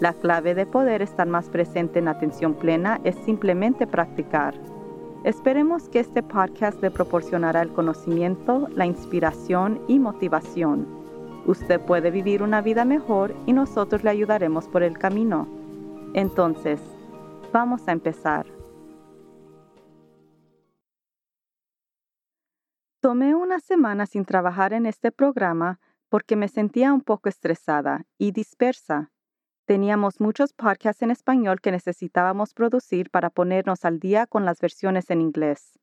La clave de poder estar más presente en atención plena es simplemente practicar. Esperemos que este podcast le proporcionará el conocimiento, la inspiración y motivación. Usted puede vivir una vida mejor y nosotros le ayudaremos por el camino. Entonces, vamos a empezar. Tomé una semana sin trabajar en este programa porque me sentía un poco estresada y dispersa. Teníamos muchos podcasts en español que necesitábamos producir para ponernos al día con las versiones en inglés.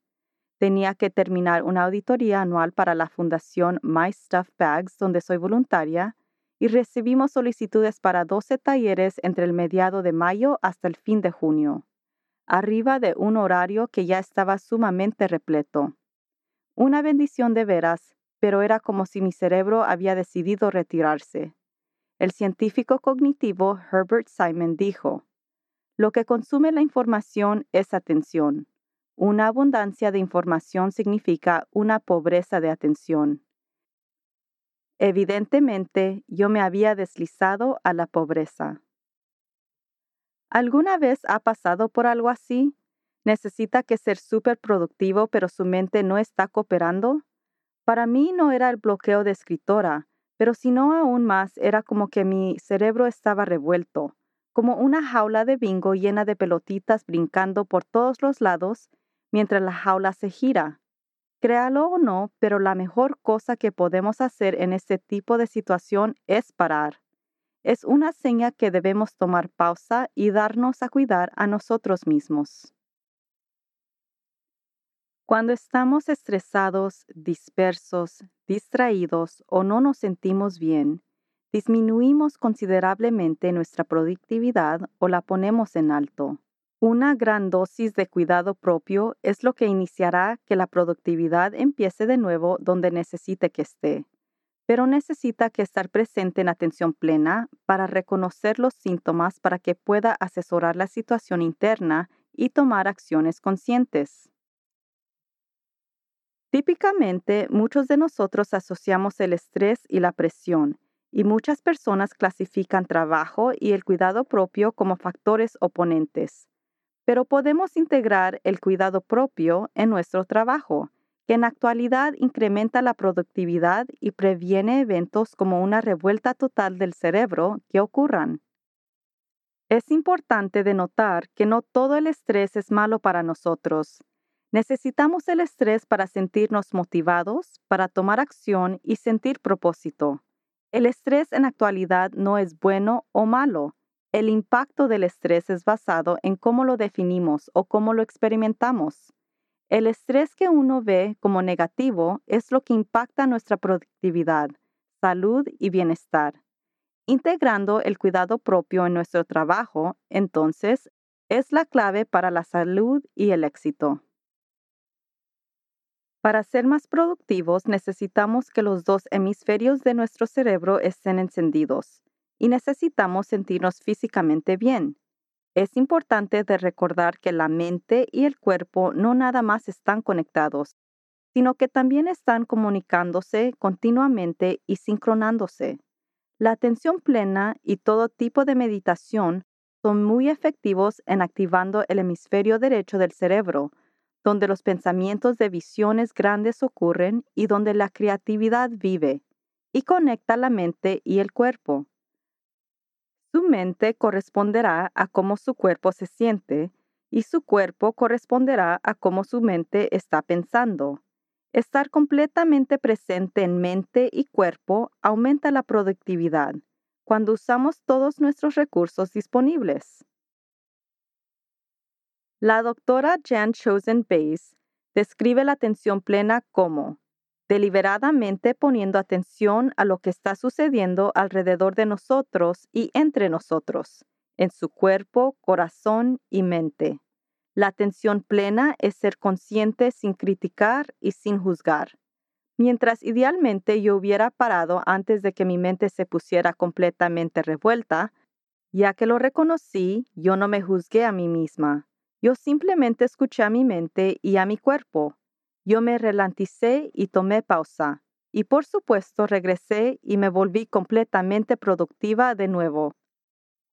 Tenía que terminar una auditoría anual para la fundación My Stuff Bags, donde soy voluntaria, y recibimos solicitudes para 12 talleres entre el mediado de mayo hasta el fin de junio, arriba de un horario que ya estaba sumamente repleto. Una bendición de veras, pero era como si mi cerebro había decidido retirarse. El científico cognitivo Herbert Simon dijo, Lo que consume la información es atención. Una abundancia de información significa una pobreza de atención. Evidentemente, yo me había deslizado a la pobreza. ¿Alguna vez ha pasado por algo así? ¿Necesita que ser súper productivo pero su mente no está cooperando? Para mí no era el bloqueo de escritora, pero si no aún más era como que mi cerebro estaba revuelto, como una jaula de bingo llena de pelotitas brincando por todos los lados mientras la jaula se gira. Créalo o no, pero la mejor cosa que podemos hacer en este tipo de situación es parar. Es una seña que debemos tomar pausa y darnos a cuidar a nosotros mismos. Cuando estamos estresados, dispersos, distraídos o no nos sentimos bien, disminuimos considerablemente nuestra productividad o la ponemos en alto. Una gran dosis de cuidado propio es lo que iniciará que la productividad empiece de nuevo donde necesite que esté, pero necesita que estar presente en atención plena para reconocer los síntomas para que pueda asesorar la situación interna y tomar acciones conscientes. Típicamente, muchos de nosotros asociamos el estrés y la presión, y muchas personas clasifican trabajo y el cuidado propio como factores oponentes. Pero podemos integrar el cuidado propio en nuestro trabajo, que en actualidad incrementa la productividad y previene eventos como una revuelta total del cerebro que ocurran. Es importante denotar que no todo el estrés es malo para nosotros Necesitamos el estrés para sentirnos motivados, para tomar acción y sentir propósito. El estrés en actualidad no es bueno o malo. El impacto del estrés es basado en cómo lo definimos o cómo lo experimentamos. El estrés que uno ve como negativo es lo que impacta nuestra productividad, salud y bienestar. Integrando el cuidado propio en nuestro trabajo, entonces, es la clave para la salud y el éxito. Para ser más productivos necesitamos que los dos hemisferios de nuestro cerebro estén encendidos y necesitamos sentirnos físicamente bien. Es importante de recordar que la mente y el cuerpo no nada más están conectados, sino que también están comunicándose continuamente y sincronándose. La atención plena y todo tipo de meditación son muy efectivos en activando el hemisferio derecho del cerebro, donde los pensamientos de visiones grandes ocurren y donde la creatividad vive, y conecta la mente y el cuerpo. Su mente corresponderá a cómo su cuerpo se siente, y su cuerpo corresponderá a cómo su mente está pensando. Estar completamente presente en mente y cuerpo aumenta la productividad cuando usamos todos nuestros recursos disponibles. La doctora Jan Chosen Bays describe la atención plena como deliberadamente poniendo atención a lo que está sucediendo alrededor de nosotros y entre nosotros, en su cuerpo, corazón y mente. La atención plena es ser consciente sin criticar y sin juzgar. Mientras idealmente yo hubiera parado antes de que mi mente se pusiera completamente revuelta, ya que lo reconocí, yo no me juzgué a mí misma. Yo simplemente escuché a mi mente y a mi cuerpo. Yo me relanticé y tomé pausa. Y por supuesto regresé y me volví completamente productiva de nuevo.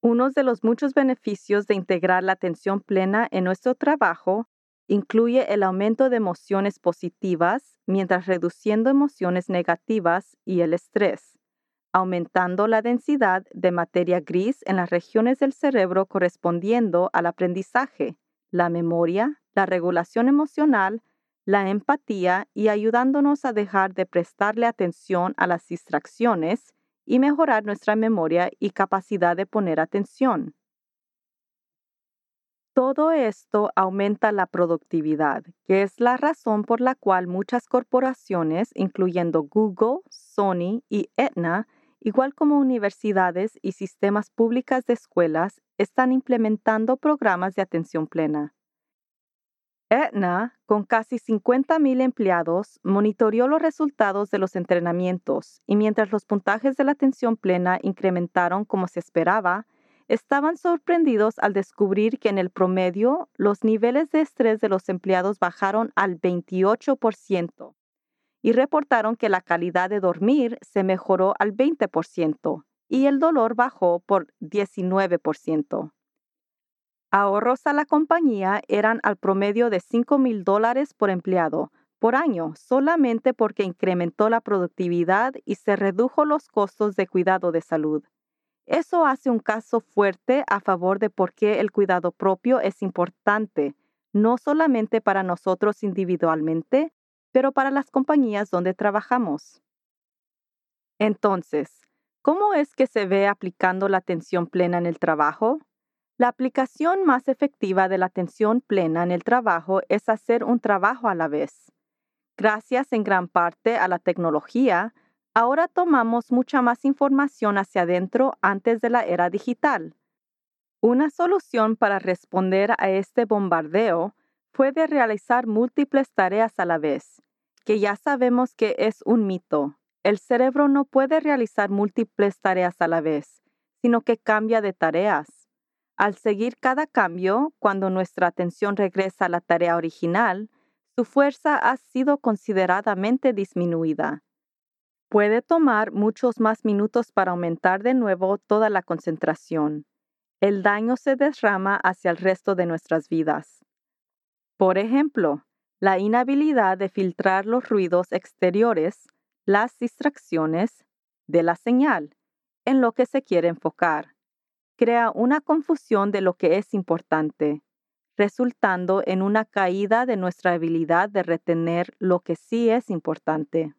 Uno de los muchos beneficios de integrar la atención plena en nuestro trabajo incluye el aumento de emociones positivas mientras reduciendo emociones negativas y el estrés, aumentando la densidad de materia gris en las regiones del cerebro correspondiendo al aprendizaje, la memoria, la regulación emocional, la empatía y ayudándonos a dejar de prestarle atención a las distracciones y mejorar nuestra memoria y capacidad de poner atención. Todo esto aumenta la productividad, que es la razón por la cual muchas corporaciones, incluyendo Google, Sony y Aetna, igual como universidades y sistemas públicas de escuelas, están implementando programas de atención plena. Aetna, con casi 50.000 empleados, monitoreó los resultados de los entrenamientos y mientras los puntajes de la atención plena incrementaron como se esperaba, estaban sorprendidos al descubrir que en el promedio los niveles de estrés de los empleados bajaron al 28% y reportaron que la calidad de dormir se mejoró al 20% y el dolor bajó por 19%. Ahorros a la compañía eran al promedio de 5 mil dólares por empleado por año solamente porque incrementó la productividad y se redujo los costos de cuidado de salud. Eso hace un caso fuerte a favor de por qué el cuidado propio es importante, no solamente para nosotros individualmente, pero para las compañías donde trabajamos. Entonces, ¿cómo es que se ve aplicando la atención plena en el trabajo? La aplicación más efectiva de la atención plena en el trabajo es hacer un trabajo a la vez. Gracias en gran parte a la tecnología, ahora tomamos mucha más información hacia adentro antes de la era digital. Una solución para responder a este bombardeo fue de realizar múltiples tareas a la vez, que ya sabemos que es un mito. El cerebro no puede realizar múltiples tareas a la vez, sino que cambia de tareas. Al seguir cada cambio, cuando nuestra atención regresa a la tarea original, su fuerza ha sido consideradamente disminuida. Puede tomar muchos más minutos para aumentar de nuevo toda la concentración. El daño se derrama hacia el resto de nuestras vidas. Por ejemplo, la inhabilidad de filtrar los ruidos exteriores, las distracciones de la señal, en lo que se quiere enfocar crea una confusión de lo que es importante, resultando en una caída de nuestra habilidad de retener lo que sí es importante.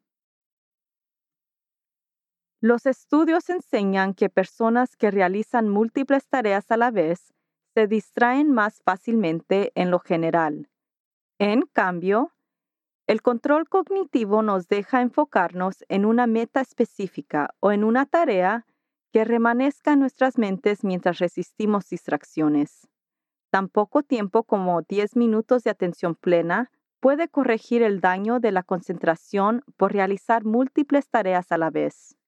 Los estudios enseñan que personas que realizan múltiples tareas a la vez se distraen más fácilmente en lo general. En cambio, el control cognitivo nos deja enfocarnos en una meta específica o en una tarea que remanezca en nuestras mentes mientras resistimos distracciones. Tan poco tiempo como 10 minutos de atención plena puede corregir el daño de la concentración por realizar múltiples tareas a la vez.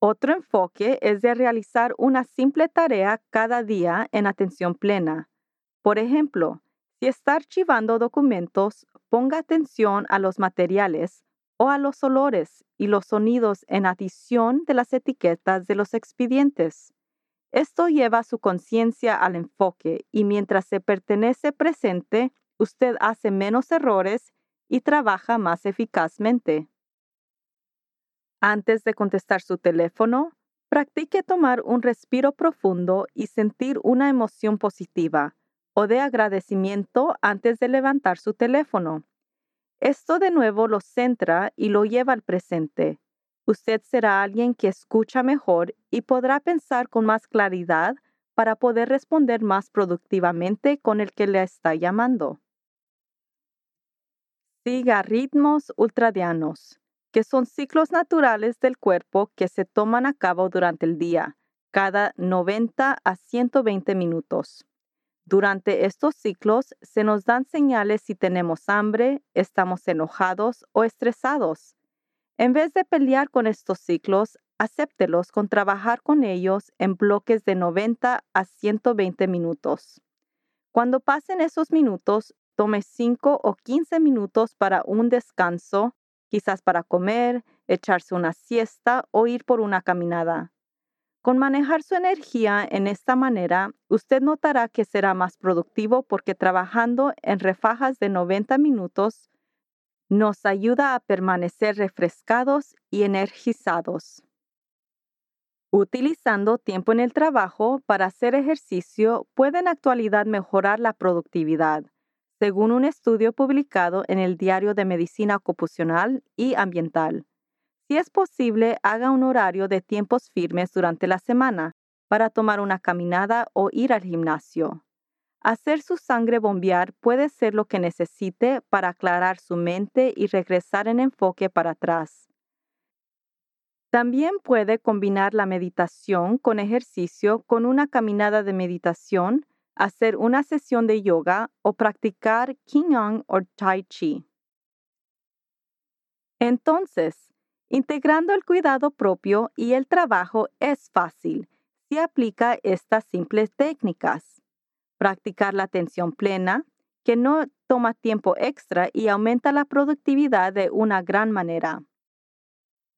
Otro enfoque es de realizar una simple tarea cada día en atención plena. Por ejemplo, si está archivando documentos, ponga atención a los materiales o a los olores y los sonidos en adición de las etiquetas de los expedientes. Esto lleva su conciencia al enfoque y mientras se pertenece presente, usted hace menos errores y trabaja más eficazmente. Antes de contestar su teléfono, practique tomar un respiro profundo y sentir una emoción positiva o de agradecimiento antes de levantar su teléfono. Esto de nuevo lo centra y lo lleva al presente. Usted será alguien que escucha mejor y podrá pensar con más claridad para poder responder más productivamente con el que le está llamando. Siga ritmos ultradianos, que son ciclos naturales del cuerpo que se toman a cabo durante el día, cada 90 a 120 minutos. Durante estos ciclos se nos dan señales si tenemos hambre, estamos enojados o estresados. En vez de pelear con estos ciclos, acéptelos con trabajar con ellos en bloques de 90 a 120 minutos. Cuando pasen esos minutos, tome 5 o 15 minutos para un descanso, quizás para comer, echarse una siesta o ir por una caminada. Con manejar su energía en esta manera, usted notará que será más productivo porque trabajando en refajas de 90 minutos nos ayuda a permanecer refrescados y energizados. Utilizando tiempo en el trabajo para hacer ejercicio puede en actualidad mejorar la productividad, según un estudio publicado en el Diario de Medicina Ocupacional y Ambiental. Si es posible, haga un horario de tiempos firmes durante la semana para tomar una caminada o ir al gimnasio. Hacer su sangre bombear puede ser lo que necesite para aclarar su mente y regresar en enfoque para atrás. También puede combinar la meditación con ejercicio con una caminada de meditación, hacer una sesión de yoga o practicar Qigong o Tai Chi. Entonces, integrando el cuidado propio y el trabajo es fácil si aplica estas simples técnicas. Practicar la atención plena, que no toma tiempo extra y aumenta la productividad de una gran manera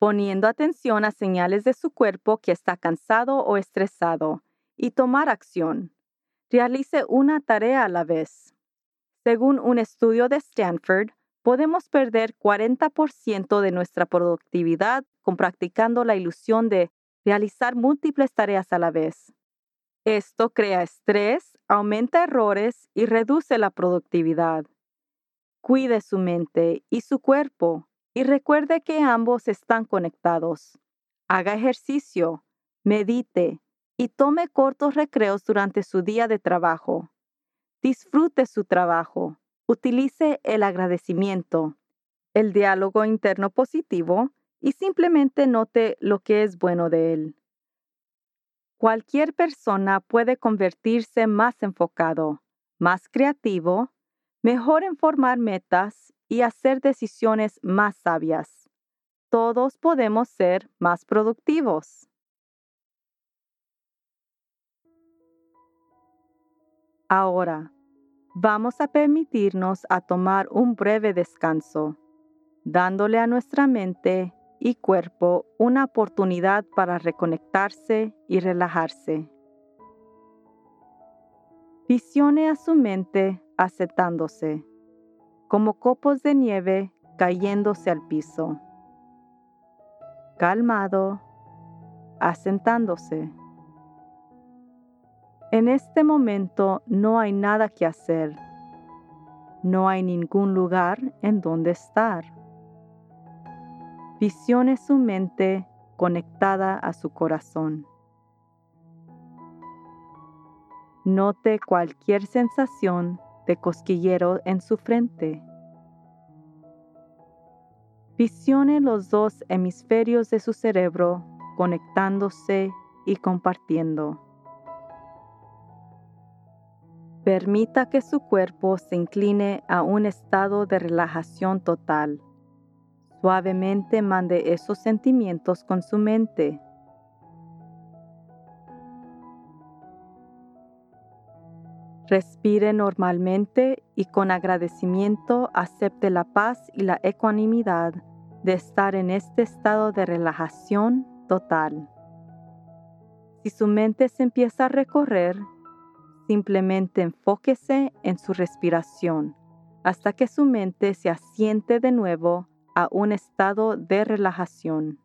poniendo atención a señales de su cuerpo que está cansado o estresado, y tomar acción. Realice una tarea a la vez. Según un estudio de Stanford, podemos perder 40% de nuestra productividad con practicando la ilusión de realizar múltiples tareas a la vez. Esto crea estrés, aumenta errores y reduce la productividad. Cuide su mente y su cuerpo y recuerde que ambos están conectados. Haga ejercicio, medite y tome cortos recreos durante su día de trabajo. Disfrute su trabajo. Utilice el agradecimiento, el diálogo interno positivo y simplemente note lo que es bueno de él. Cualquier persona puede convertirse más enfocado, más creativo, mejor en formar metas y hacer decisiones más sabias. Todos podemos ser más productivos. Ahora, vamos a permitirnos a tomar un breve descanso, dándole a nuestra mente y cuerpo una oportunidad para reconectarse y relajarse. Visione a su mente aceptándose como copos de nieve cayéndose al piso. Calmado, asentándose. En este momento no hay nada que hacer. No hay ningún lugar en donde estar. Visione su mente conectada a su corazón. Note cualquier sensación de cosquillero en su frente. Visione los dos hemisferios de su cerebro conectándose y compartiendo. Permita que su cuerpo se incline a un estado de relajación total. Suavemente mande esos sentimientos con su mente Respire normalmente y con agradecimiento acepte la paz y la ecuanimidad de estar en este estado de relajación total. Si su mente se empieza a recorrer, simplemente enfóquese en su respiración hasta que su mente se asiente de nuevo a un estado de relajación.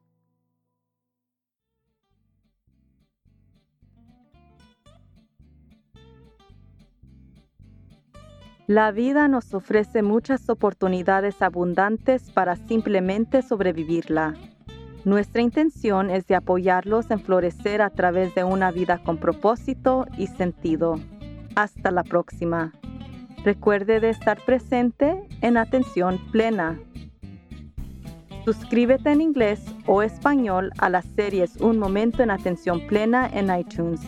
La vida nos ofrece muchas oportunidades abundantes para simplemente sobrevivirla. Nuestra intención es de apoyarlos en florecer a través de una vida con propósito y sentido. Hasta la próxima. Recuerde de estar presente en atención plena. Suscríbete en inglés o español a las series Un Momento en Atención Plena en iTunes.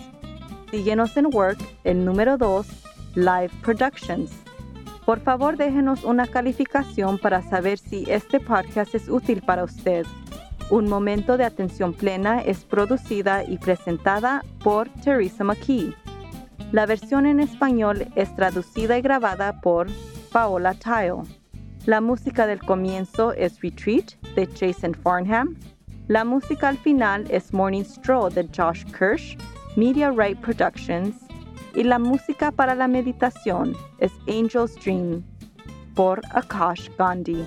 Síguenos en Work, el número 2, Live Productions. Por favor, déjenos una calificación para saber si este podcast es útil para usted. Un Momento de Atención Plena es producida y presentada por Teresa McKee. La versión en español es traducida y grabada por Paola Tile. La música del comienzo es Retreat de Jason Farnham. La música al final es Morning Stroll de Josh Kirsch, Media Right Productions. Y la música para la meditación es Angel's Dream por Akash Gandhi.